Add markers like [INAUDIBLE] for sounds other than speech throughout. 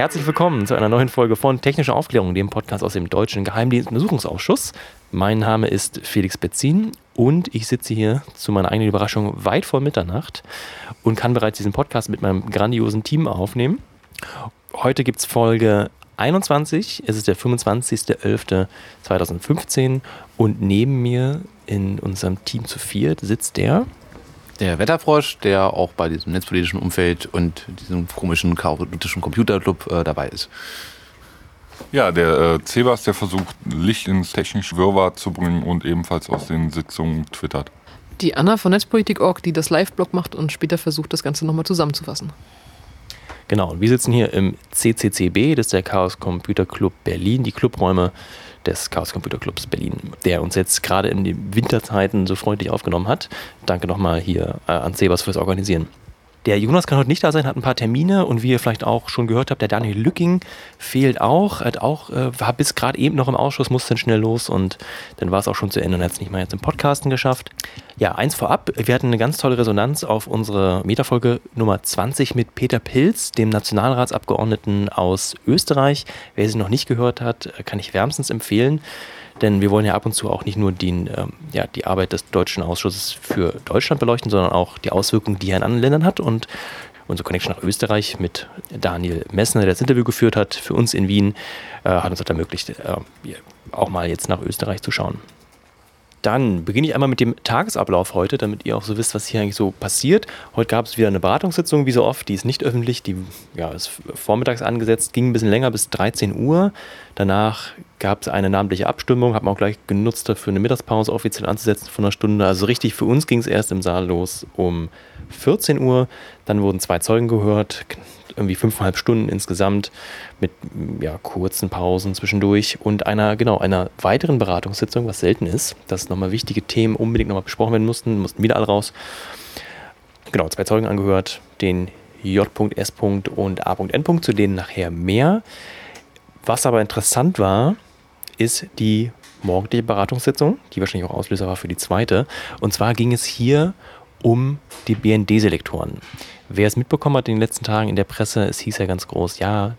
Herzlich willkommen zu einer neuen Folge von Technische Aufklärung, dem Podcast aus dem Deutschen Geheimdienstuntersuchungsausschuss. Mein Name ist Felix Betzin und ich sitze hier zu meiner eigenen Überraschung weit vor Mitternacht und kann bereits diesen Podcast mit meinem grandiosen Team aufnehmen. Heute gibt es Folge 21, es ist der 25.11.2015 und neben mir in unserem Team zu viert sitzt der der Wetterfrosch, der auch bei diesem netzpolitischen Umfeld und diesem komischen chaotischen Computerclub äh, dabei ist. Ja, der äh, Cebas, der versucht, Licht ins technische Wirrwarr zu bringen und ebenfalls aus den Sitzungen twittert. Die Anna von Netzpolitik.org, die das Live-Blog macht und später versucht, das Ganze nochmal zusammenzufassen. Genau, und wir sitzen hier im CCCB, das ist der Chaos Computer Club Berlin, die Clubräume des Chaos Computer Clubs Berlin, der uns jetzt gerade in den Winterzeiten so freundlich aufgenommen hat. Danke nochmal hier äh, an Sebas fürs Organisieren. Der Jonas kann heute nicht da sein, hat ein paar Termine und wie ihr vielleicht auch schon gehört habt, der Daniel Lücking fehlt auch, hat auch, äh, war bis gerade eben noch im Ausschuss, musste dann schnell los und dann war es auch schon zu Ende und hat es nicht mal jetzt im Podcasten geschafft. Ja, eins vorab, wir hatten eine ganz tolle Resonanz auf unsere Metafolge Nummer 20 mit Peter Pilz, dem Nationalratsabgeordneten aus Österreich. Wer sie noch nicht gehört hat, kann ich wärmstens empfehlen. Denn wir wollen ja ab und zu auch nicht nur die, ähm, ja, die Arbeit des Deutschen Ausschusses für Deutschland beleuchten, sondern auch die Auswirkungen, die er in anderen Ländern hat. Und unsere Connection nach Österreich mit Daniel Messner, der das Interview geführt hat, für uns in Wien, äh, hat uns das ermöglicht, äh, auch mal jetzt nach Österreich zu schauen. Dann beginne ich einmal mit dem Tagesablauf heute, damit ihr auch so wisst, was hier eigentlich so passiert. Heute gab es wieder eine Beratungssitzung, wie so oft. Die ist nicht öffentlich, die ja, ist vormittags angesetzt, ging ein bisschen länger bis 13 Uhr. Danach gab es eine namentliche Abstimmung, haben wir auch gleich genutzt, dafür eine Mittagspause offiziell anzusetzen von einer Stunde. Also richtig für uns ging es erst im Saal los um 14 Uhr. Dann wurden zwei Zeugen gehört, irgendwie fünfeinhalb Stunden insgesamt mit ja, kurzen Pausen zwischendurch und einer, genau, einer weiteren Beratungssitzung, was selten ist, dass nochmal wichtige Themen unbedingt nochmal besprochen werden mussten, mussten wieder alle raus. Genau, zwei Zeugen angehört, den J.S. und A.N. zu denen nachher mehr. Was aber interessant war, ist die morgendliche Beratungssitzung, die wahrscheinlich auch Auslöser war für die zweite. Und zwar ging es hier um die BND-Selektoren. Wer es mitbekommen hat in den letzten Tagen in der Presse, es hieß ja ganz groß, ja,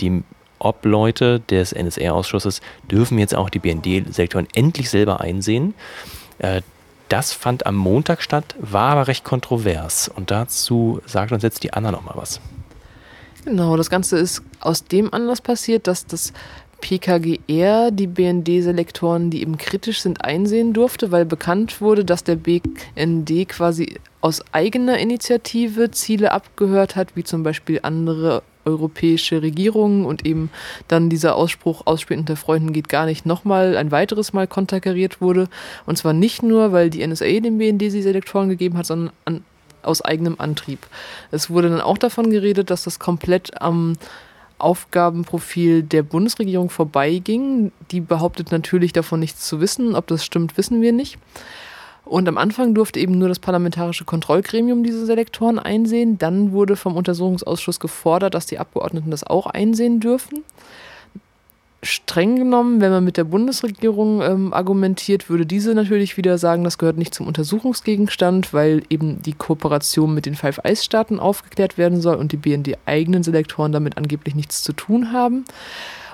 die Obleute des NSR-Ausschusses dürfen jetzt auch die BND-Selektoren endlich selber einsehen. Äh, das fand am Montag statt, war aber recht kontrovers. Und dazu sagt uns jetzt die Anna nochmal was. Genau, das Ganze ist aus dem Anlass passiert, dass das PKGR die BND-Selektoren, die eben kritisch sind, einsehen durfte, weil bekannt wurde, dass der BND quasi aus eigener Initiative Ziele abgehört hat, wie zum Beispiel andere europäische Regierungen und eben dann dieser Ausspruch Ausspielen unter Freunden geht gar nicht nochmal ein weiteres Mal konterkariert wurde. Und zwar nicht nur, weil die NSA dem BND die Selektoren gegeben hat, sondern an, aus eigenem Antrieb. Es wurde dann auch davon geredet, dass das komplett am Aufgabenprofil der Bundesregierung vorbeiging. Die behauptet natürlich davon nichts zu wissen. Ob das stimmt, wissen wir nicht. Und am Anfang durfte eben nur das parlamentarische Kontrollgremium diese Selektoren einsehen. Dann wurde vom Untersuchungsausschuss gefordert, dass die Abgeordneten das auch einsehen dürfen streng genommen, wenn man mit der Bundesregierung ähm, argumentiert, würde diese natürlich wieder sagen, das gehört nicht zum Untersuchungsgegenstand, weil eben die Kooperation mit den Five Eyes Staaten aufgeklärt werden soll und die BND eigenen Selektoren damit angeblich nichts zu tun haben.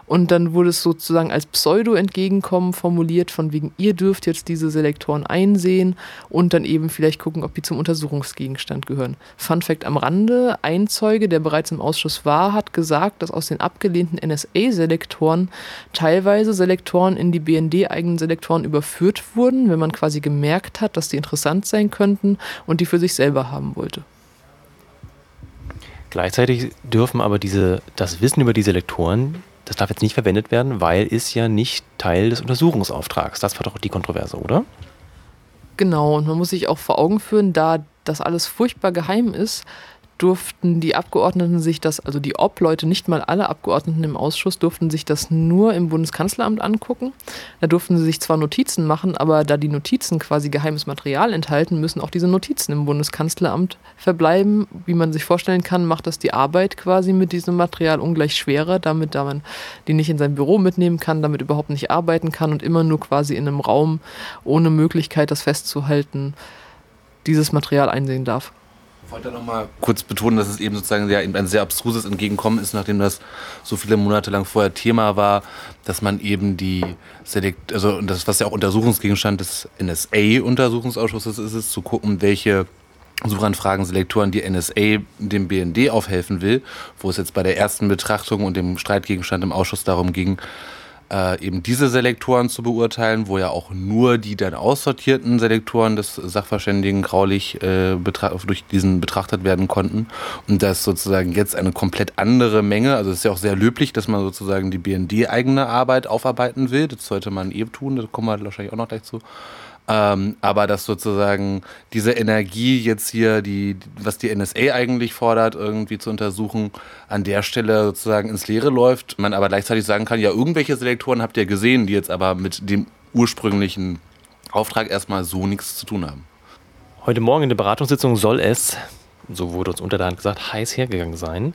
Und dann wurde es sozusagen als Pseudo-Entgegenkommen formuliert, von wegen, ihr dürft jetzt diese Selektoren einsehen und dann eben vielleicht gucken, ob die zum Untersuchungsgegenstand gehören. Fun Fact am Rande, ein Zeuge, der bereits im Ausschuss war, hat gesagt, dass aus den abgelehnten NSA-Selektoren teilweise Selektoren in die BND-eigenen Selektoren überführt wurden, wenn man quasi gemerkt hat, dass die interessant sein könnten und die für sich selber haben wollte. Gleichzeitig dürfen aber diese, das Wissen über diese Lektoren das darf jetzt nicht verwendet werden, weil ist ja nicht Teil des Untersuchungsauftrags. Das war doch die Kontroverse, oder? Genau, und man muss sich auch vor Augen führen, da das alles furchtbar geheim ist, durften die Abgeordneten sich das, also die Obleute, nicht mal alle Abgeordneten im Ausschuss, durften sich das nur im Bundeskanzleramt angucken. Da durften sie sich zwar Notizen machen, aber da die Notizen quasi geheimes Material enthalten, müssen auch diese Notizen im Bundeskanzleramt verbleiben. Wie man sich vorstellen kann, macht das die Arbeit quasi mit diesem Material ungleich schwerer, damit da man die nicht in sein Büro mitnehmen kann, damit überhaupt nicht arbeiten kann und immer nur quasi in einem Raum ohne Möglichkeit, das festzuhalten, dieses Material einsehen darf. Ich wollte noch mal kurz betonen, dass es eben sozusagen ja ein sehr abstruses Entgegenkommen ist, nachdem das so viele Monate lang vorher Thema war, dass man eben die Selekt, also das, was ja auch Untersuchungsgegenstand des NSA-Untersuchungsausschusses ist, ist zu gucken, welche Suchanfragen, Selektoren die NSA dem BND aufhelfen will, wo es jetzt bei der ersten Betrachtung und dem Streitgegenstand im Ausschuss darum ging, äh, eben diese Selektoren zu beurteilen, wo ja auch nur die dann aussortierten Selektoren des Sachverständigen graulich äh, durch diesen betrachtet werden konnten. Und dass sozusagen jetzt eine komplett andere Menge, also es ist ja auch sehr löblich, dass man sozusagen die BND-eigene Arbeit aufarbeiten will. Das sollte man eben tun, da kommen wir wahrscheinlich auch noch gleich zu. Ähm, aber dass sozusagen diese Energie jetzt hier, die, was die NSA eigentlich fordert, irgendwie zu untersuchen, an der Stelle sozusagen ins Leere läuft. Man aber gleichzeitig sagen kann, ja, irgendwelche Selektoren habt ihr gesehen, die jetzt aber mit dem ursprünglichen Auftrag erstmal so nichts zu tun haben. Heute Morgen in der Beratungssitzung soll es, so wurde uns unter der Hand gesagt, heiß hergegangen sein,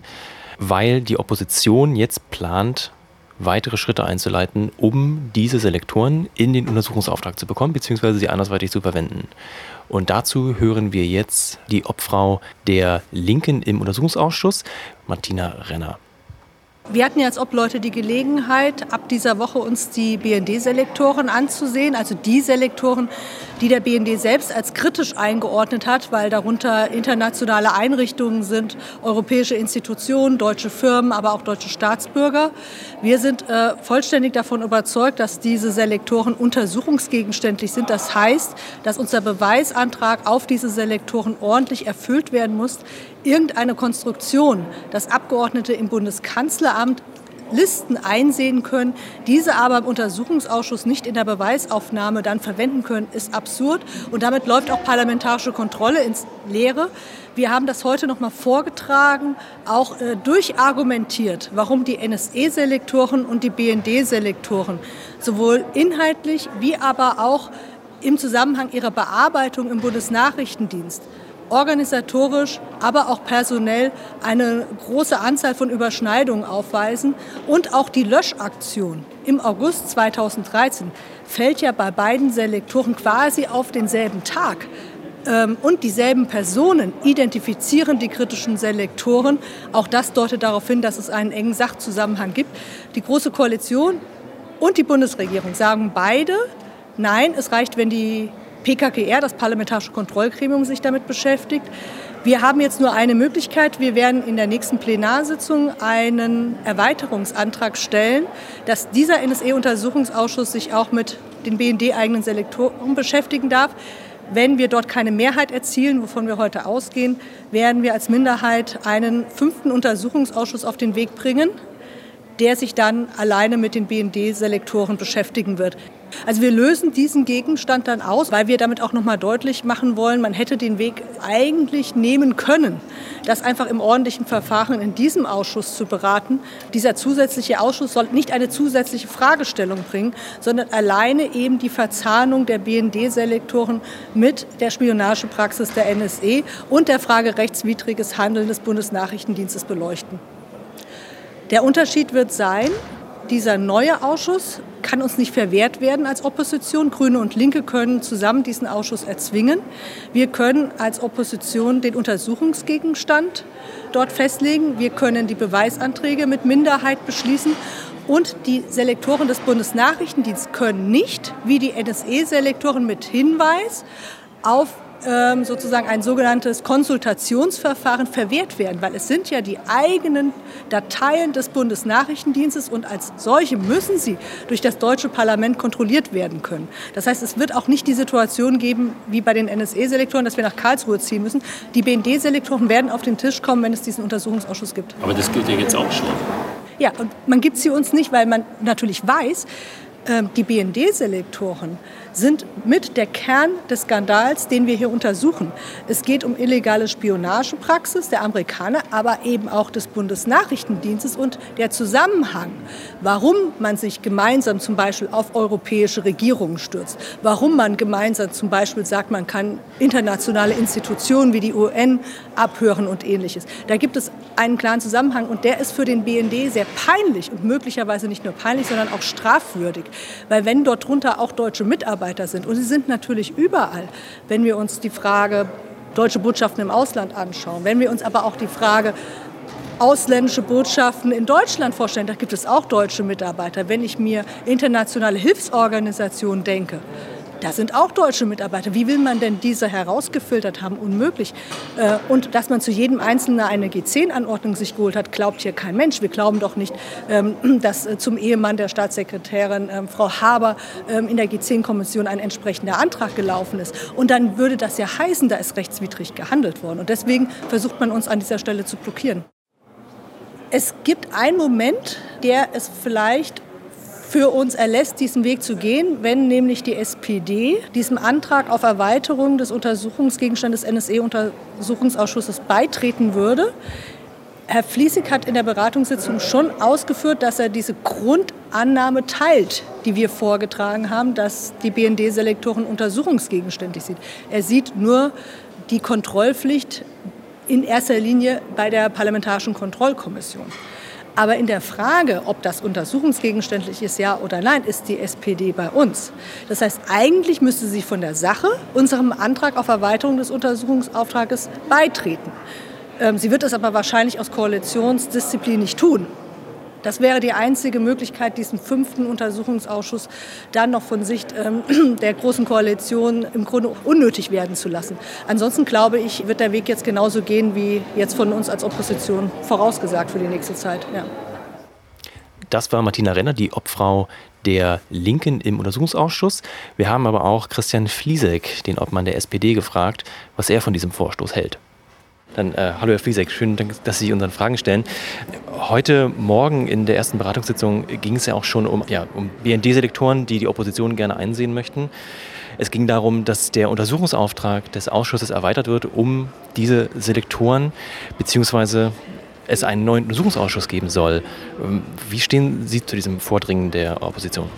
weil die Opposition jetzt plant, weitere Schritte einzuleiten, um diese Selektoren in den Untersuchungsauftrag zu bekommen, beziehungsweise sie andersweitig zu verwenden. Und dazu hören wir jetzt die Obfrau der Linken im Untersuchungsausschuss, Martina Renner. Wir hatten ja als Obleute die Gelegenheit, ab dieser Woche uns die BND-Selektoren anzusehen, also die Selektoren, die der BND selbst als kritisch eingeordnet hat, weil darunter internationale Einrichtungen sind, europäische Institutionen, deutsche Firmen, aber auch deutsche Staatsbürger. Wir sind äh, vollständig davon überzeugt, dass diese Selektoren untersuchungsgegenständlich sind. Das heißt, dass unser Beweisantrag auf diese Selektoren ordentlich erfüllt werden muss. Irgendeine Konstruktion, dass Abgeordnete im Bundeskanzleramt Listen einsehen können, diese aber im Untersuchungsausschuss nicht in der Beweisaufnahme dann verwenden können, ist absurd. Und damit läuft auch parlamentarische Kontrolle ins Leere. Wir haben das heute noch mal vorgetragen, auch äh, durchargumentiert, warum die NSE-Selektoren und die BND-Selektoren sowohl inhaltlich wie aber auch im Zusammenhang ihrer Bearbeitung im Bundesnachrichtendienst organisatorisch, aber auch personell eine große Anzahl von Überschneidungen aufweisen. Und auch die Löschaktion im August 2013 fällt ja bei beiden Selektoren quasi auf denselben Tag. Ähm, und dieselben Personen identifizieren die kritischen Selektoren. Auch das deutet darauf hin, dass es einen engen Sachzusammenhang gibt. Die Große Koalition und die Bundesregierung sagen beide, nein, es reicht, wenn die PKGR, das Parlamentarische Kontrollgremium, sich damit beschäftigt. Wir haben jetzt nur eine Möglichkeit. Wir werden in der nächsten Plenarsitzung einen Erweiterungsantrag stellen, dass dieser NSE-Untersuchungsausschuss sich auch mit den BND-eigenen Selektoren beschäftigen darf. Wenn wir dort keine Mehrheit erzielen, wovon wir heute ausgehen, werden wir als Minderheit einen fünften Untersuchungsausschuss auf den Weg bringen, der sich dann alleine mit den BND-Selektoren beschäftigen wird. Also wir lösen diesen Gegenstand dann aus, weil wir damit auch nochmal deutlich machen wollen, man hätte den Weg eigentlich nehmen können, das einfach im ordentlichen Verfahren in diesem Ausschuss zu beraten. Dieser zusätzliche Ausschuss soll nicht eine zusätzliche Fragestellung bringen, sondern alleine eben die Verzahnung der BND-Selektoren mit der Spionagepraxis der NSE und der Frage rechtswidriges Handeln des Bundesnachrichtendienstes beleuchten. Der Unterschied wird sein, dieser neue Ausschuss kann uns nicht verwehrt werden als Opposition. Grüne und Linke können zusammen diesen Ausschuss erzwingen. Wir können als Opposition den Untersuchungsgegenstand dort festlegen. Wir können die Beweisanträge mit Minderheit beschließen. Und die Selektoren des Bundesnachrichtendienstes können nicht, wie die NSE-Selektoren mit Hinweis auf ähm, sozusagen ein sogenanntes Konsultationsverfahren verwehrt werden, weil es sind ja die eigenen Dateien des Bundesnachrichtendienstes und als solche müssen sie durch das deutsche Parlament kontrolliert werden können. Das heißt, es wird auch nicht die Situation geben wie bei den NSE-Selektoren, dass wir nach Karlsruhe ziehen müssen. Die BND-Selektoren werden auf den Tisch kommen, wenn es diesen Untersuchungsausschuss gibt. Aber das gilt ja jetzt auch schon. Ja, und man gibt sie uns nicht, weil man natürlich weiß, ähm, die BND-Selektoren sind mit der Kern des Skandals, den wir hier untersuchen. Es geht um illegale Spionagepraxis der Amerikaner, aber eben auch des Bundesnachrichtendienstes und der Zusammenhang, warum man sich gemeinsam zum Beispiel auf europäische Regierungen stürzt, warum man gemeinsam zum Beispiel sagt, man kann internationale Institutionen wie die UN abhören und ähnliches. Da gibt es einen klaren Zusammenhang und der ist für den BND sehr peinlich und möglicherweise nicht nur peinlich, sondern auch strafwürdig, weil wenn dort drunter auch deutsche Mitarbeiter Mitarbeiter sind. Und sie sind natürlich überall. Wenn wir uns die Frage deutsche Botschaften im Ausland anschauen, wenn wir uns aber auch die Frage ausländische Botschaften in Deutschland vorstellen, da gibt es auch deutsche Mitarbeiter. Wenn ich mir internationale Hilfsorganisationen denke, da sind auch deutsche Mitarbeiter. Wie will man denn diese herausgefiltert haben? Unmöglich. Äh, und dass man zu jedem Einzelnen eine G10-Anordnung sich geholt hat, glaubt hier kein Mensch. Wir glauben doch nicht, ähm, dass äh, zum Ehemann der Staatssekretärin ähm, Frau Haber ähm, in der G10-Kommission ein entsprechender Antrag gelaufen ist. Und dann würde das ja heißen, da ist rechtswidrig gehandelt worden. Und deswegen versucht man uns an dieser Stelle zu blockieren. Es gibt einen Moment, der es vielleicht für uns erlässt, diesen Weg zu gehen, wenn nämlich die SPD diesem Antrag auf Erweiterung des Untersuchungsgegenstandes des NSE-Untersuchungsausschusses beitreten würde. Herr Fließig hat in der Beratungssitzung schon ausgeführt, dass er diese Grundannahme teilt, die wir vorgetragen haben, dass die BND-Selektoren untersuchungsgegenständig sind. Er sieht nur die Kontrollpflicht in erster Linie bei der Parlamentarischen Kontrollkommission. Aber in der Frage, ob das untersuchungsgegenständlich ist, ja oder nein, ist die SPD bei uns. Das heißt, eigentlich müsste sie von der Sache unserem Antrag auf Erweiterung des Untersuchungsauftrages beitreten. Ähm, sie wird es aber wahrscheinlich aus Koalitionsdisziplin nicht tun. Das wäre die einzige Möglichkeit, diesen fünften Untersuchungsausschuss dann noch von Sicht ähm, [CLEARS THROAT] der Großen Koalition im Grunde unnötig werden zu lassen. Ansonsten glaube ich, wird der Weg jetzt genauso gehen, wie jetzt von uns als Opposition vorausgesagt für die nächste Zeit. Ja. Das war Martina Renner, die Obfrau der Linken im Untersuchungsausschuss. Wir haben aber auch Christian Fliesek, den Obmann der SPD, gefragt, was er von diesem Vorstoß hält. Dann äh, hallo Herr Fliesek, schön, dass Sie unseren Fragen stellen. Heute Morgen in der ersten Beratungssitzung ging es ja auch schon um, ja, um BND-Selektoren, die die Opposition gerne einsehen möchten. Es ging darum, dass der Untersuchungsauftrag des Ausschusses erweitert wird um diese Selektoren, beziehungsweise es einen neuen Untersuchungsausschuss geben soll. Ähm, wie stehen Sie zu diesem Vordringen der Opposition?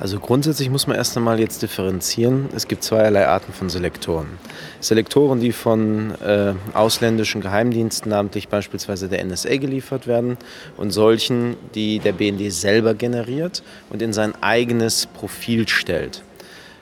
Also grundsätzlich muss man erst einmal jetzt differenzieren. Es gibt zweierlei Arten von Selektoren. Selektoren, die von äh, ausländischen Geheimdiensten, namentlich beispielsweise der NSA, geliefert werden und solchen, die der BND selber generiert und in sein eigenes Profil stellt.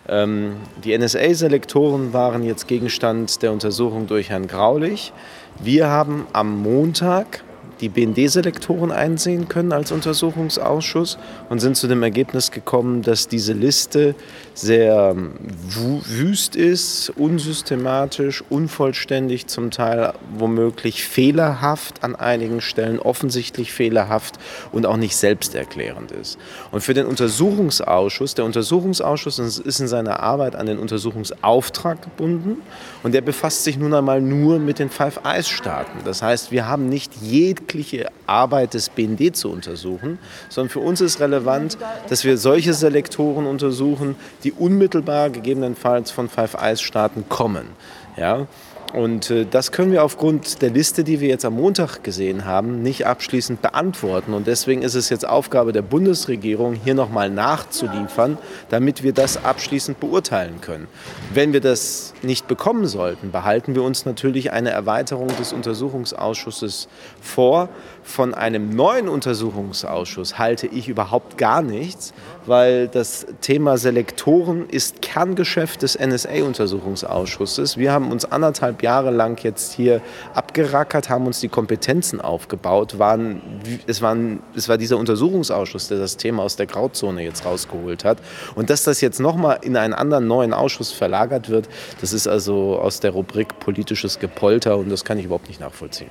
Ähm, die NSA-Selektoren waren jetzt Gegenstand der Untersuchung durch Herrn Graulich. Wir haben am Montag die BND-Selektoren einsehen können als Untersuchungsausschuss und sind zu dem Ergebnis gekommen, dass diese Liste sehr ähm, wüst ist, unsystematisch, unvollständig, zum Teil womöglich fehlerhaft an einigen Stellen, offensichtlich fehlerhaft und auch nicht selbsterklärend ist. Und für den Untersuchungsausschuss, der Untersuchungsausschuss ist in seiner Arbeit an den Untersuchungsauftrag gebunden und der befasst sich nun einmal nur mit den Five Eyes-Staaten. Das heißt, wir haben nicht jegliche Arbeit des BND zu untersuchen, sondern für uns ist relevant, dass wir solche Selektoren untersuchen, die unmittelbar gegebenenfalls von Five Eyes-Staaten kommen. Ja? Und äh, das können wir aufgrund der Liste, die wir jetzt am Montag gesehen haben, nicht abschließend beantworten. Und deswegen ist es jetzt Aufgabe der Bundesregierung, hier nochmal nachzuliefern, damit wir das abschließend beurteilen können. Wenn wir das nicht bekommen sollten, behalten wir uns natürlich eine Erweiterung des Untersuchungsausschusses vor. Von einem neuen Untersuchungsausschuss halte ich überhaupt gar nichts, weil das Thema Selektoren ist Kerngeschäft des NSA-Untersuchungsausschusses. Wir haben uns anderthalb Jahre lang jetzt hier abgerackert, haben uns die Kompetenzen aufgebaut. Waren, es, waren, es war dieser Untersuchungsausschuss, der das Thema aus der Grauzone jetzt rausgeholt hat. Und dass das jetzt nochmal in einen anderen neuen Ausschuss verlagert wird, das ist also aus der Rubrik politisches Gepolter und das kann ich überhaupt nicht nachvollziehen.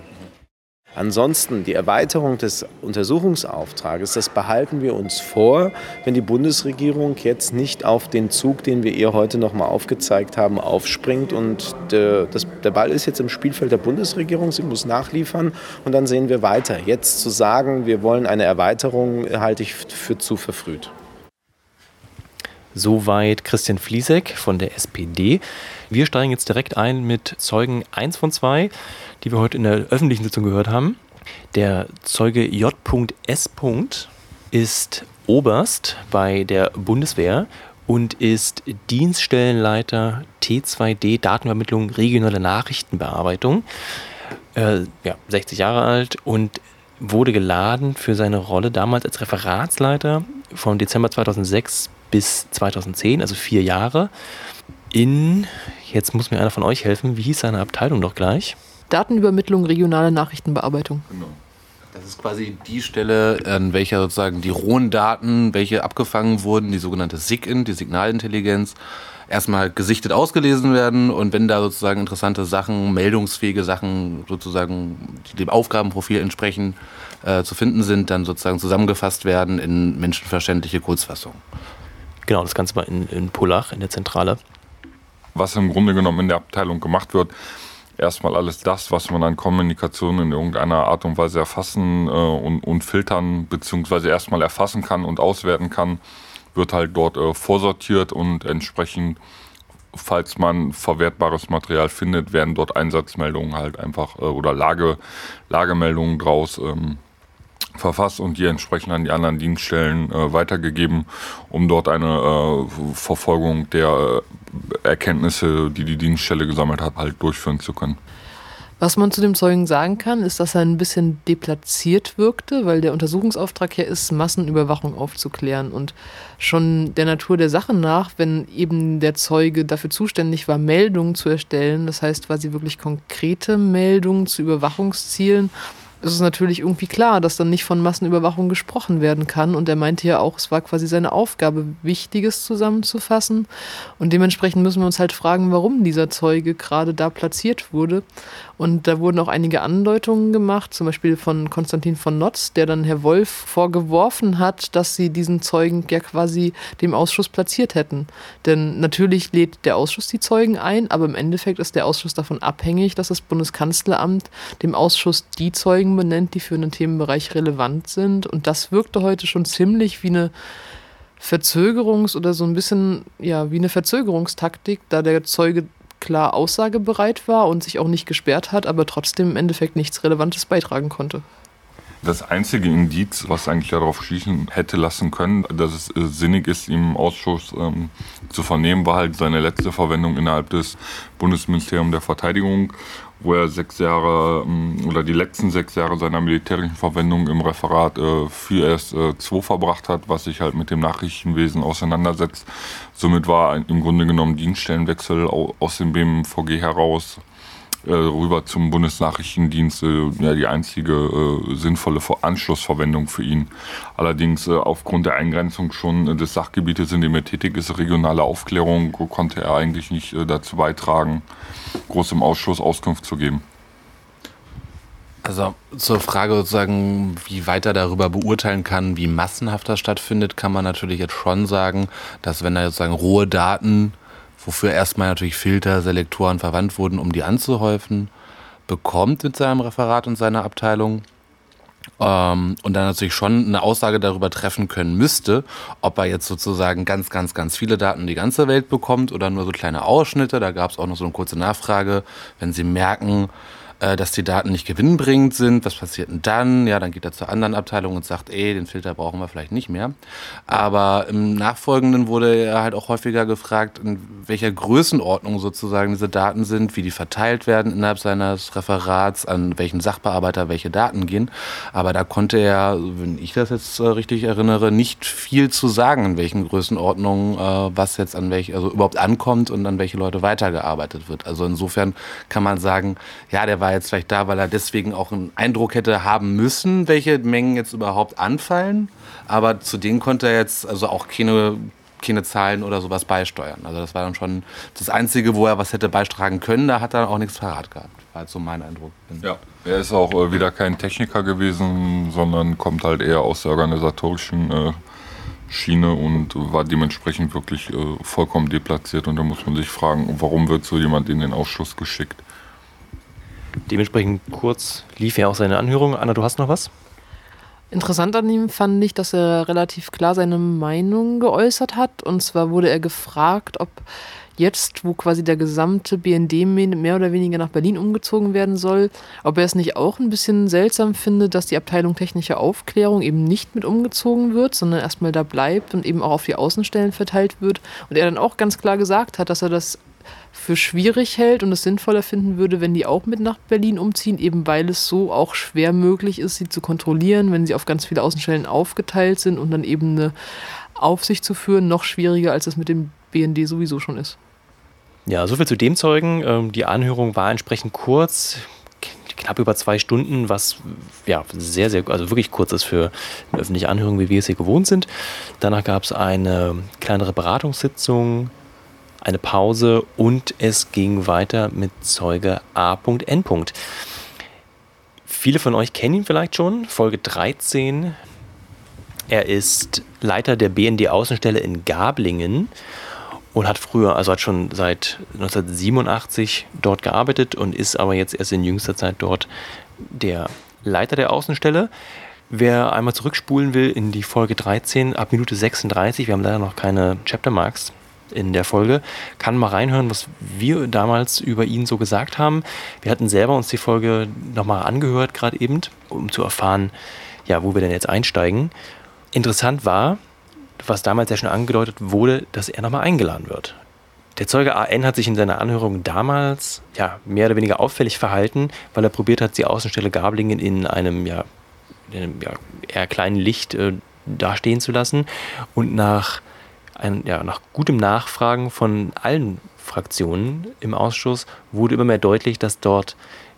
Ansonsten die Erweiterung des Untersuchungsauftrages, das behalten wir uns vor, wenn die Bundesregierung jetzt nicht auf den Zug, den wir ihr heute noch mal aufgezeigt haben, aufspringt. Und der, das, der Ball ist jetzt im Spielfeld der Bundesregierung. Sie muss nachliefern und dann sehen wir weiter. Jetzt zu sagen, wir wollen eine Erweiterung, halte ich für zu verfrüht. Soweit Christian Fliesek von der SPD. Wir steigen jetzt direkt ein mit Zeugen 1 von 2, die wir heute in der öffentlichen Sitzung gehört haben. Der Zeuge J.S. ist Oberst bei der Bundeswehr und ist Dienststellenleiter T2D Datenvermittlung regionale Nachrichtenbearbeitung. Äh, ja, 60 Jahre alt und wurde geladen für seine Rolle damals als Referatsleiter von Dezember 2006 bis 2010, also vier Jahre, in, jetzt muss mir einer von euch helfen, wie hieß seine Abteilung doch gleich? Datenübermittlung, regionale Nachrichtenbearbeitung. Genau. Das ist quasi die Stelle, an welcher sozusagen die rohen Daten, welche abgefangen wurden, die sogenannte SIGINT, die Signalintelligenz, erstmal gesichtet ausgelesen werden und wenn da sozusagen interessante Sachen, meldungsfähige Sachen sozusagen, die dem Aufgabenprofil entsprechen, äh, zu finden sind, dann sozusagen zusammengefasst werden in menschenverständliche Kurzfassung. Genau, das Ganze war in, in Pullach, in der Zentrale. Was im Grunde genommen in der Abteilung gemacht wird, erstmal alles das, was man an Kommunikation in irgendeiner Art und Weise erfassen äh, und, und, filtern, beziehungsweise erstmal erfassen kann und auswerten kann, wird halt dort äh, vorsortiert und entsprechend, falls man verwertbares Material findet, werden dort Einsatzmeldungen halt einfach äh, oder Lage, Lagemeldungen draus ähm, verfasst und die entsprechend an die anderen Dienststellen äh, weitergegeben, um dort eine äh, Verfolgung der äh, Erkenntnisse, die die Dienststelle gesammelt hat, halt durchführen zu können. Was man zu dem Zeugen sagen kann, ist, dass er ein bisschen deplatziert wirkte, weil der Untersuchungsauftrag ja ist, Massenüberwachung aufzuklären. Und schon der Natur der Sache nach, wenn eben der Zeuge dafür zuständig war, Meldungen zu erstellen, das heißt quasi wirklich konkrete Meldungen zu Überwachungszielen, ist es natürlich irgendwie klar, dass dann nicht von Massenüberwachung gesprochen werden kann. Und er meinte ja auch, es war quasi seine Aufgabe, Wichtiges zusammenzufassen. Und dementsprechend müssen wir uns halt fragen, warum dieser Zeuge gerade da platziert wurde. Und da wurden auch einige Andeutungen gemacht, zum Beispiel von Konstantin von Notz, der dann Herr Wolf vorgeworfen hat, dass sie diesen Zeugen ja quasi dem Ausschuss platziert hätten. Denn natürlich lädt der Ausschuss die Zeugen ein, aber im Endeffekt ist der Ausschuss davon abhängig, dass das Bundeskanzleramt dem Ausschuss die Zeugen benennt, die für einen Themenbereich relevant sind. Und das wirkte heute schon ziemlich wie eine Verzögerungs- oder so ein bisschen, ja, wie eine Verzögerungstaktik, da der Zeuge klar aussagebereit war und sich auch nicht gesperrt hat, aber trotzdem im Endeffekt nichts Relevantes beitragen konnte. Das einzige Indiz, was eigentlich darauf schließen hätte lassen können, dass es äh, sinnig ist, ihm im Ausschuss ähm, zu vernehmen, war halt seine letzte Verwendung innerhalb des Bundesministeriums der Verteidigung wo er sechs Jahre ähm, oder die letzten sechs Jahre seiner militärischen Verwendung im Referat äh, für S2 verbracht hat, was sich halt mit dem Nachrichtenwesen auseinandersetzt. Somit war im Grunde genommen Dienststellenwechsel aus dem BMVG heraus äh, rüber zum Bundesnachrichtendienst äh, ja, die einzige äh, sinnvolle Anschlussverwendung für ihn. Allerdings äh, aufgrund der Eingrenzung schon des Sachgebietes, in dem er tätig ist, regionale Aufklärung, konnte er eigentlich nicht äh, dazu beitragen, groß im Ausschuss Auskunft zu geben. Also zur Frage sozusagen, wie weiter darüber beurteilen kann, wie massenhaft das stattfindet, kann man natürlich jetzt schon sagen, dass wenn da sozusagen rohe Daten wofür erstmal natürlich Filter, Selektoren verwandt wurden, um die anzuhäufen, bekommt mit seinem Referat und seiner Abteilung. Ähm, und dann natürlich schon eine Aussage darüber treffen können müsste, ob er jetzt sozusagen ganz, ganz, ganz viele Daten die ganze Welt bekommt oder nur so kleine Ausschnitte. Da gab es auch noch so eine kurze Nachfrage, wenn Sie merken, äh, dass die Daten nicht gewinnbringend sind. Was passiert denn dann? Ja, dann geht er zur anderen Abteilung und sagt, ey, den Filter brauchen wir vielleicht nicht mehr. Aber im Nachfolgenden wurde er halt auch häufiger gefragt, in welcher Größenordnung sozusagen diese Daten sind, wie die verteilt werden innerhalb seines Referats, an welchen Sachbearbeiter welche Daten gehen. Aber da konnte er, wenn ich das jetzt äh, richtig erinnere, nicht viel zu sagen, in welchen Größenordnungen äh, was jetzt an welche, also überhaupt ankommt und an welche Leute weitergearbeitet wird. Also insofern kann man sagen, ja, der war war jetzt vielleicht da, weil er deswegen auch einen Eindruck hätte haben müssen, welche Mengen jetzt überhaupt anfallen. Aber zu denen konnte er jetzt also auch keine, keine Zahlen oder sowas beisteuern. Also das war dann schon das Einzige, wo er was hätte beitragen können. Da hat er auch nichts parat gehabt. War halt so mein Eindruck. Ja, er ist auch äh, wieder kein Techniker gewesen, sondern kommt halt eher aus der organisatorischen äh, Schiene und war dementsprechend wirklich äh, vollkommen deplatziert. Und da muss man sich fragen, warum wird so jemand in den Ausschuss geschickt? Dementsprechend kurz lief ja auch seine Anhörung. Anna, du hast noch was? Interessant an ihm fand ich, dass er relativ klar seine Meinung geäußert hat. Und zwar wurde er gefragt, ob jetzt, wo quasi der gesamte BND mehr oder weniger nach Berlin umgezogen werden soll, ob er es nicht auch ein bisschen seltsam findet, dass die Abteilung technische Aufklärung eben nicht mit umgezogen wird, sondern erstmal da bleibt und eben auch auf die Außenstellen verteilt wird. Und er dann auch ganz klar gesagt hat, dass er das für schwierig hält und es sinnvoller finden würde, wenn die auch mit nach Berlin umziehen, eben weil es so auch schwer möglich ist, sie zu kontrollieren, wenn sie auf ganz viele Außenstellen aufgeteilt sind und dann eben eine Aufsicht zu führen, noch schwieriger, als es mit dem BND sowieso schon ist. Ja, soviel zu dem Zeugen. Ähm, die Anhörung war entsprechend kurz, knapp über zwei Stunden, was ja sehr, sehr, also wirklich kurz ist für eine öffentliche Anhörung, wie wir es hier gewohnt sind. Danach gab es eine kleinere Beratungssitzung, eine Pause und es ging weiter mit Zeuge A.N. Viele von euch kennen ihn vielleicht schon, Folge 13. Er ist Leiter der BND-Außenstelle in Gablingen und hat früher, also hat schon seit 1987 dort gearbeitet und ist aber jetzt erst in jüngster Zeit dort der Leiter der Außenstelle. Wer einmal zurückspulen will in die Folge 13 ab Minute 36, wir haben leider noch keine Chaptermarks in der Folge, kann mal reinhören, was wir damals über ihn so gesagt haben. Wir hatten selber uns die Folge nochmal angehört, gerade eben, um zu erfahren, ja, wo wir denn jetzt einsteigen. Interessant war, was damals ja schon angedeutet wurde, dass er nochmal eingeladen wird. Der Zeuge AN hat sich in seiner Anhörung damals ja, mehr oder weniger auffällig verhalten, weil er probiert hat, die Außenstelle Gablingen in einem, ja, in einem ja, eher kleinen Licht äh, dastehen zu lassen. Und nach, ein, ja, nach gutem Nachfragen von allen Fraktionen im Ausschuss wurde immer mehr deutlich, dass dort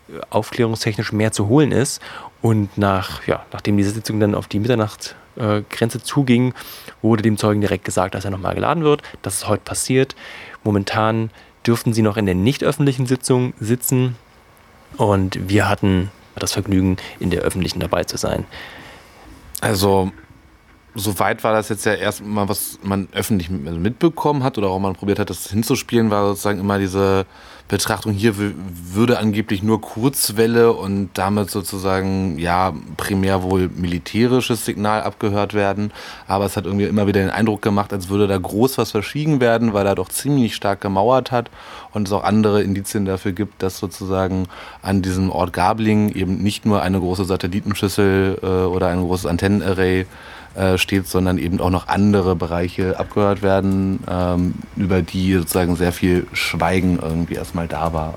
äh, aufklärungstechnisch mehr zu holen ist. Und nach, ja, nachdem diese Sitzung dann auf die Mitternachtgrenze äh, zuging, wurde dem Zeugen direkt gesagt, dass er nochmal geladen wird. Das ist heute passiert. Momentan dürften sie noch in der nicht öffentlichen Sitzung sitzen. Und wir hatten das Vergnügen, in der öffentlichen dabei zu sein. Also, soweit war das jetzt ja erstmal, was man öffentlich mitbekommen hat oder auch man probiert hat, das hinzuspielen, war sozusagen immer diese Betrachtung hier würde angeblich nur Kurzwelle und damit sozusagen ja primär wohl militärisches Signal abgehört werden. Aber es hat irgendwie immer wieder den Eindruck gemacht, als würde da groß was verschwiegen werden, weil er doch ziemlich stark gemauert hat und es auch andere Indizien dafür gibt, dass sozusagen an diesem Ort Gabling eben nicht nur eine große Satellitenschüssel äh, oder ein großes Antennenarray äh, steht, sondern eben auch noch andere Bereiche abgehört werden, ähm, über die sozusagen sehr viel Schweigen irgendwie erstmal da war.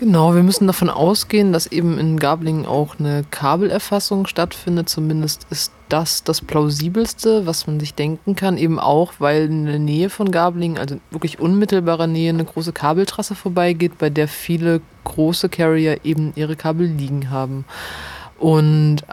Genau, wir müssen davon ausgehen, dass eben in Gablingen auch eine Kabelerfassung stattfindet. Zumindest ist das das plausibelste, was man sich denken kann. Eben auch, weil in der Nähe von Gablingen, also wirklich unmittelbarer Nähe, eine große Kabeltrasse vorbeigeht, bei der viele große Carrier eben ihre Kabel liegen haben. Und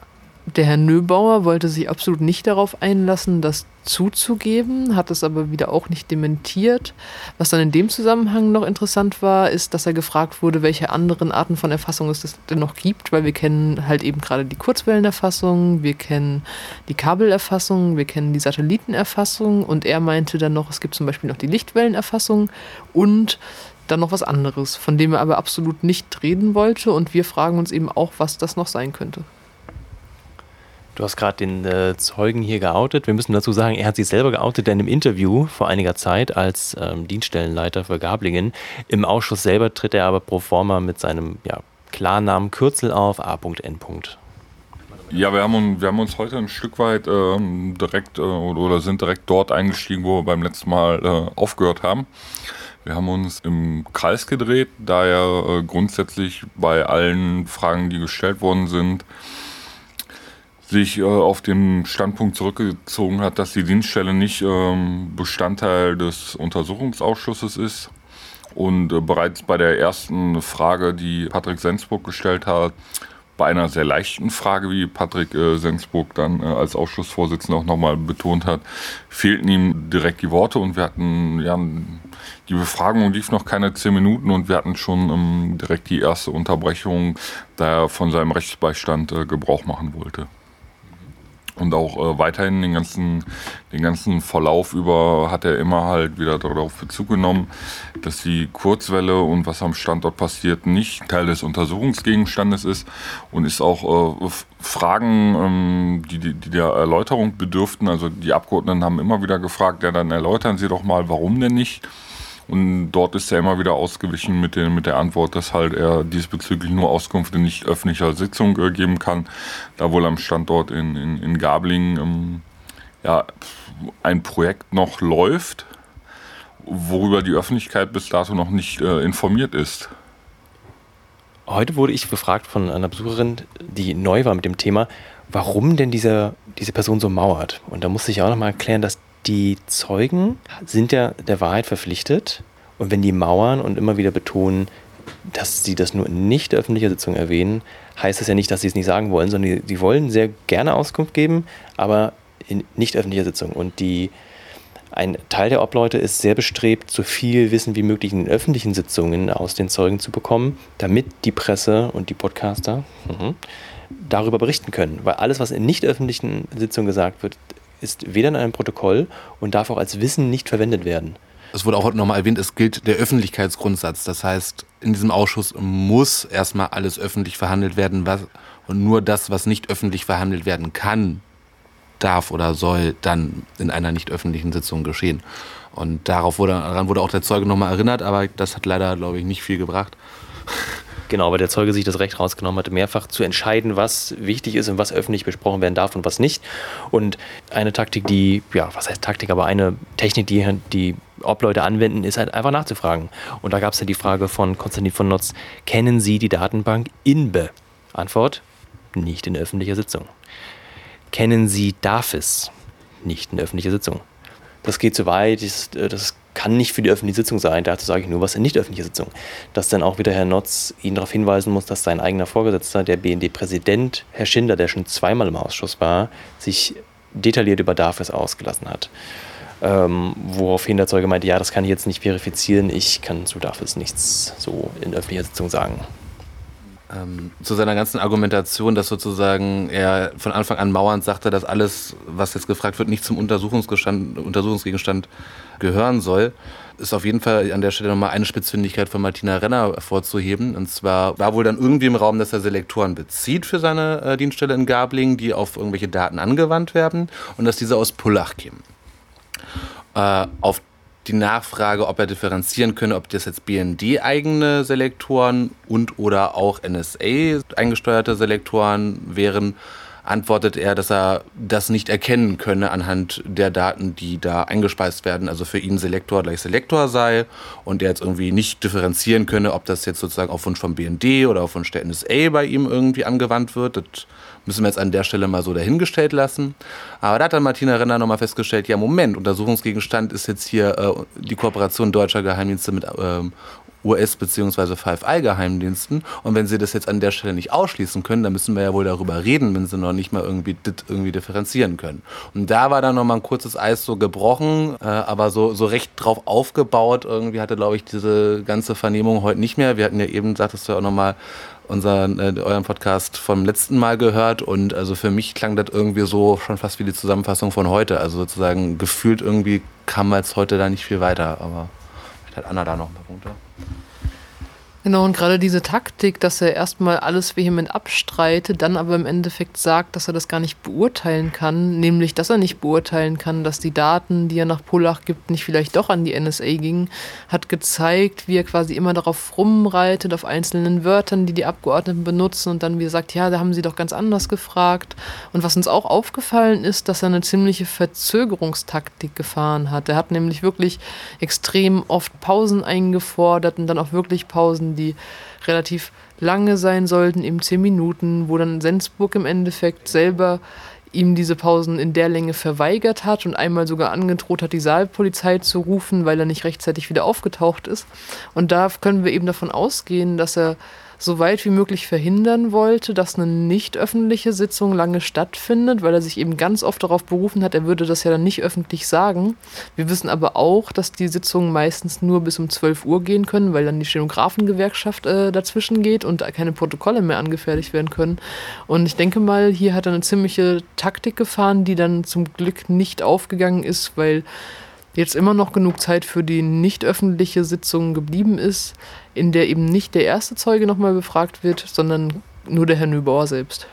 der Herr Nöbauer wollte sich absolut nicht darauf einlassen, das zuzugeben, hat es aber wieder auch nicht dementiert. Was dann in dem Zusammenhang noch interessant war, ist, dass er gefragt wurde, welche anderen Arten von Erfassung es denn noch gibt, weil wir kennen halt eben gerade die Kurzwellenerfassung, wir kennen die Kabelerfassung, wir kennen die Satellitenerfassung und er meinte dann noch, es gibt zum Beispiel noch die Lichtwellenerfassung und dann noch was anderes, von dem er aber absolut nicht reden wollte und wir fragen uns eben auch, was das noch sein könnte. Du hast gerade den äh, Zeugen hier geoutet. Wir müssen dazu sagen, er hat sich selber geoutet in einem Interview vor einiger Zeit als ähm, Dienststellenleiter für Gablingen. Im Ausschuss selber tritt er aber pro forma mit seinem ja, Klarnamen Kürzel auf, A.N. Ja, wir haben, wir haben uns heute ein Stück weit äh, direkt äh, oder sind direkt dort eingestiegen, wo wir beim letzten Mal äh, aufgehört haben. Wir haben uns im Kreis gedreht, da er äh, grundsätzlich bei allen Fragen, die gestellt worden sind, sich äh, auf den Standpunkt zurückgezogen hat, dass die Dienststelle nicht ähm, Bestandteil des Untersuchungsausschusses ist. Und äh, bereits bei der ersten Frage, die Patrick Sensburg gestellt hat, bei einer sehr leichten Frage, wie Patrick äh, Sensburg dann äh, als Ausschussvorsitzender auch nochmal betont hat, fehlten ihm direkt die Worte und wir hatten, ja, die Befragung lief noch keine zehn Minuten und wir hatten schon ähm, direkt die erste Unterbrechung, da er von seinem Rechtsbeistand äh, Gebrauch machen wollte und auch äh, weiterhin den ganzen, den ganzen Verlauf über hat er immer halt wieder darauf Bezug genommen, dass die Kurzwelle und was am Standort passiert nicht Teil des Untersuchungsgegenstandes ist und ist auch äh, Fragen, ähm, die, die, die der Erläuterung bedürften. Also die Abgeordneten haben immer wieder gefragt, ja dann erläutern Sie doch mal, warum denn nicht? Und dort ist er immer wieder ausgewichen mit, den, mit der Antwort, dass halt er diesbezüglich nur Auskunft in nicht öffentlicher Sitzung äh, geben kann, da wohl am Standort in, in, in Gablingen ähm, ja, ein Projekt noch läuft, worüber die Öffentlichkeit bis dato noch nicht äh, informiert ist. Heute wurde ich befragt von einer Besucherin, die neu war mit dem Thema, warum denn diese, diese Person so mauert. Und da musste ich auch nochmal erklären, dass die Zeugen sind ja der Wahrheit verpflichtet Und wenn die mauern und immer wieder betonen, dass sie das nur in nicht öffentlicher Sitzung erwähnen, heißt das ja nicht, dass sie es nicht sagen wollen, sondern die wollen sehr gerne Auskunft geben, aber in nicht öffentlicher Sitzung. Und die, ein Teil der Obleute ist sehr bestrebt, so viel Wissen wie möglich in den öffentlichen Sitzungen aus den Zeugen zu bekommen, damit die Presse und die Podcaster mhm, darüber berichten können. Weil alles, was in nicht öffentlichen Sitzungen gesagt wird, ist weder in einem Protokoll und darf auch als Wissen nicht verwendet werden. Es wurde auch heute nochmal erwähnt, es gilt der Öffentlichkeitsgrundsatz. Das heißt, in diesem Ausschuss muss erstmal alles öffentlich verhandelt werden was, und nur das, was nicht öffentlich verhandelt werden kann, darf oder soll dann in einer nicht öffentlichen Sitzung geschehen. Und darauf wurde, daran wurde auch der Zeuge nochmal erinnert, aber das hat leider, glaube ich, nicht viel gebracht. Genau, weil der Zeuge sich das Recht rausgenommen hatte, mehrfach zu entscheiden, was wichtig ist und was öffentlich besprochen werden darf und was nicht. Und eine Taktik, die, ja, was heißt Taktik, aber eine Technik, die die Obleute anwenden, ist halt einfach nachzufragen. Und da gab es ja die Frage von Konstantin von Notz, kennen Sie die Datenbank INBE? Antwort, nicht in öffentlicher Sitzung. Kennen Sie DAFIS? Nicht in öffentlicher Sitzung. Das geht zu weit, das, das kann nicht für die öffentliche Sitzung sein. Dazu sage ich nur, was in nicht öffentlicher Sitzung. Dass dann auch wieder Herr Notz ihn darauf hinweisen muss, dass sein eigener Vorgesetzter, der BND-Präsident, Herr Schinder, der schon zweimal im Ausschuss war, sich detailliert über DAFIS ausgelassen hat. Ähm, woraufhin der Zeuge meinte, ja, das kann ich jetzt nicht verifizieren, ich kann zu DAFIS nichts so in öffentlicher Sitzung sagen. Ähm, zu seiner ganzen Argumentation, dass sozusagen er von Anfang an mauernd sagte, dass alles, was jetzt gefragt wird, nicht zum Untersuchungsgegenstand gehören soll, ist auf jeden Fall an der Stelle nochmal eine Spitzfindigkeit von Martina Renner hervorzuheben. Und zwar war wohl dann irgendwie im Raum, dass er Selektoren bezieht für seine äh, Dienststelle in Gabling, die auf irgendwelche Daten angewandt werden und dass diese aus Pullach kämen. Äh, auf die Nachfrage, ob er differenzieren könne, ob das jetzt BND-eigene Selektoren und oder auch NSA-eingesteuerte Selektoren wären, antwortet er, dass er das nicht erkennen könne anhand der Daten, die da eingespeist werden. Also für ihn Selektor gleich Selektor sei und er jetzt irgendwie nicht differenzieren könne, ob das jetzt sozusagen auf Wunsch vom BND oder auf Wunsch der NSA bei ihm irgendwie angewandt wird. Das müssen wir jetzt an der Stelle mal so dahingestellt lassen. Aber da hat dann Martina Renner nochmal festgestellt, ja Moment, Untersuchungsgegenstand ist jetzt hier äh, die Kooperation deutscher Geheimdienste mit ähm, US- bzw. Five Eye-Geheimdiensten. Und wenn sie das jetzt an der Stelle nicht ausschließen können, dann müssen wir ja wohl darüber reden, wenn sie noch nicht mal irgendwie dit irgendwie differenzieren können. Und da war dann nochmal ein kurzes Eis so gebrochen, äh, aber so, so recht drauf aufgebaut. Irgendwie hatte, glaube ich, diese ganze Vernehmung heute nicht mehr. Wir hatten ja eben, sagtest du ja auch nochmal, unseren, äh, euren Podcast vom letzten Mal gehört und also für mich klang das irgendwie so schon fast wie die Zusammenfassung von heute. Also sozusagen gefühlt irgendwie kam jetzt heute da nicht viel weiter, aber vielleicht hat Anna da noch ein paar Punkte. Genau, und gerade diese Taktik, dass er erstmal alles vehement abstreitet, dann aber im Endeffekt sagt, dass er das gar nicht beurteilen kann, nämlich, dass er nicht beurteilen kann, dass die Daten, die er nach Polach gibt, nicht vielleicht doch an die NSA gingen, hat gezeigt, wie er quasi immer darauf rumreitet, auf einzelnen Wörtern, die die Abgeordneten benutzen und dann wie er sagt, ja, da haben sie doch ganz anders gefragt. Und was uns auch aufgefallen ist, dass er eine ziemliche Verzögerungstaktik gefahren hat. Er hat nämlich wirklich extrem oft Pausen eingefordert und dann auch wirklich Pausen, die relativ lange sein sollten, eben zehn Minuten, wo dann Sensburg im Endeffekt selber ihm diese Pausen in der Länge verweigert hat und einmal sogar angedroht hat, die Saalpolizei zu rufen, weil er nicht rechtzeitig wieder aufgetaucht ist. Und da können wir eben davon ausgehen, dass er so weit wie möglich verhindern wollte, dass eine nicht öffentliche Sitzung lange stattfindet, weil er sich eben ganz oft darauf berufen hat, er würde das ja dann nicht öffentlich sagen. Wir wissen aber auch, dass die Sitzungen meistens nur bis um 12 Uhr gehen können, weil dann die Stenografengewerkschaft äh, dazwischen geht und keine Protokolle mehr angefertigt werden können. Und ich denke mal, hier hat er eine ziemliche Taktik gefahren, die dann zum Glück nicht aufgegangen ist, weil jetzt immer noch genug Zeit für die nicht öffentliche Sitzung geblieben ist, in der eben nicht der erste Zeuge nochmal befragt wird, sondern nur der Herr Nübauer selbst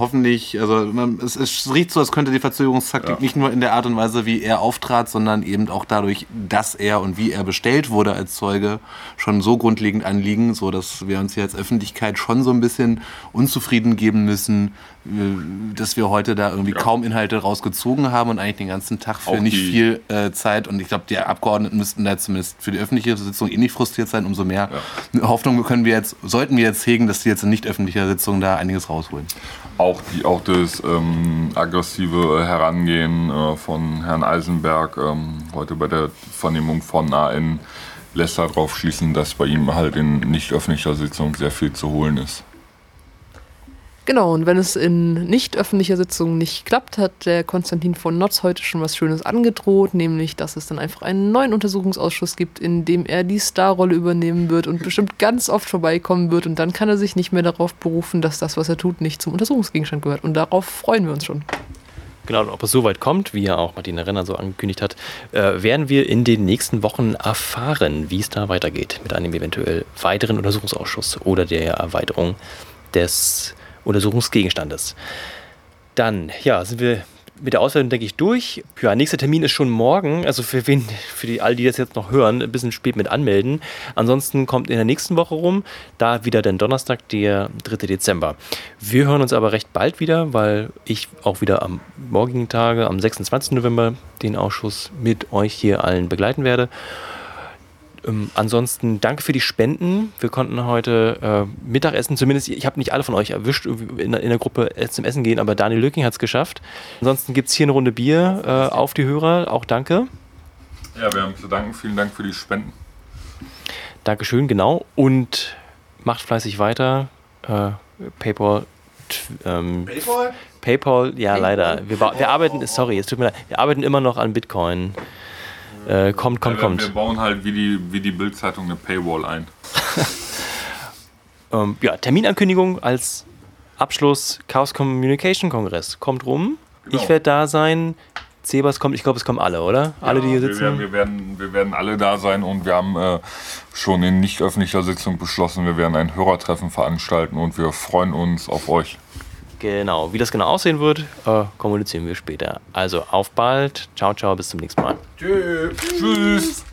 hoffentlich, also man, es, es, riecht so, als könnte die Verzögerungstaktik ja. nicht nur in der Art und Weise, wie er auftrat, sondern eben auch dadurch, dass er und wie er bestellt wurde als Zeuge, schon so grundlegend anliegen, so dass wir uns hier als Öffentlichkeit schon so ein bisschen unzufrieden geben müssen, äh, dass wir heute da irgendwie ja. kaum Inhalte rausgezogen haben und eigentlich den ganzen Tag für auch nicht viel äh, Zeit und ich glaube, die Abgeordneten müssten da zumindest für die öffentliche Sitzung eh nicht frustriert sein, umso mehr ja. Hoffnung können wir jetzt, sollten wir jetzt hegen, dass die jetzt in nicht öffentlicher Sitzung da einiges rausholen. auch, die, auch das ähm, aggressive Herangehen äh, von Herrn Eisenberg ähm, heute bei der Vernehmung von AN lässt darauf schließen, dass bei ihm halt in nicht öffentlicher Sitzung sehr viel zu holen ist. Genau, und wenn es in nicht öffentlicher Sitzung nicht klappt, hat der Konstantin von Notz heute schon was Schönes angedroht, nämlich, dass es dann einfach einen neuen Untersuchungsausschuss gibt, in dem er die Starrolle übernehmen wird und bestimmt ganz oft vorbeikommen wird. Und dann kann er sich nicht mehr darauf berufen, dass das, was er tut, nicht zum Untersuchungsgegenstand gehört. Und darauf freuen wir uns schon. Genau, und ob es so weit kommt, wie ja auch Martina Renner so angekündigt hat, äh, werden wir in den nächsten Wochen erfahren, wie es da weitergeht mit einem eventuell weiteren Untersuchungsausschuss oder der Erweiterung des Untersuchungsgegenstandes. Dann, ja, sind wir mit der Auswertung, denke ich, durch. Ja, nächster Termin ist schon morgen. Also für wen, für die, all die das jetzt noch hören, ein bisschen spät mit anmelden. Ansonsten kommt in der nächsten Woche rum, da wieder den Donnerstag, der 3. Dezember. Wir hören uns aber recht bald wieder, weil ich auch wieder am morgigen Tage, am 26. November, den Ausschuss mit euch hier allen begleiten werde. Ähm, ansonsten danke für die Spenden. Wir konnten heute äh, Mittagessen, zumindest, ich habe nicht alle von euch erwischt, in, in der Gruppe zum Essen gehen, aber Daniel Lücking hat es geschafft. Ansonsten gibt es hier eine Runde Bier äh, auf die Hörer. Auch danke. Ja, wir haben zu danken. Vielen Dank für die Spenden. Dankeschön, genau. Und macht fleißig weiter. Äh, PayPal. Ähm, PayPal? PayPal, ja, PayPal? leider. Wir, wir arbeiten, sorry, es tut mir leid, wir arbeiten immer noch an Bitcoin. Äh, kommt, kommt, ja, kommt. Wir bauen halt wie die, wie die Bildzeitung eine Paywall ein. [LAUGHS] ähm, ja, Terminankündigung als Abschluss Chaos Communication Kongress. Kommt rum. Genau. Ich werde da sein. Sebas kommt, ich glaube, es kommen alle, oder? Ja, alle, die hier sitzen? Wir werden, wir werden, wir werden alle da sein und wir haben äh, schon in nicht öffentlicher Sitzung beschlossen, wir werden ein Hörertreffen veranstalten und wir freuen uns auf euch. Genau, wie das genau aussehen wird, äh, kommunizieren wir später. Also auf bald. Ciao, ciao, bis zum nächsten Mal. Tschüss. Tschüss.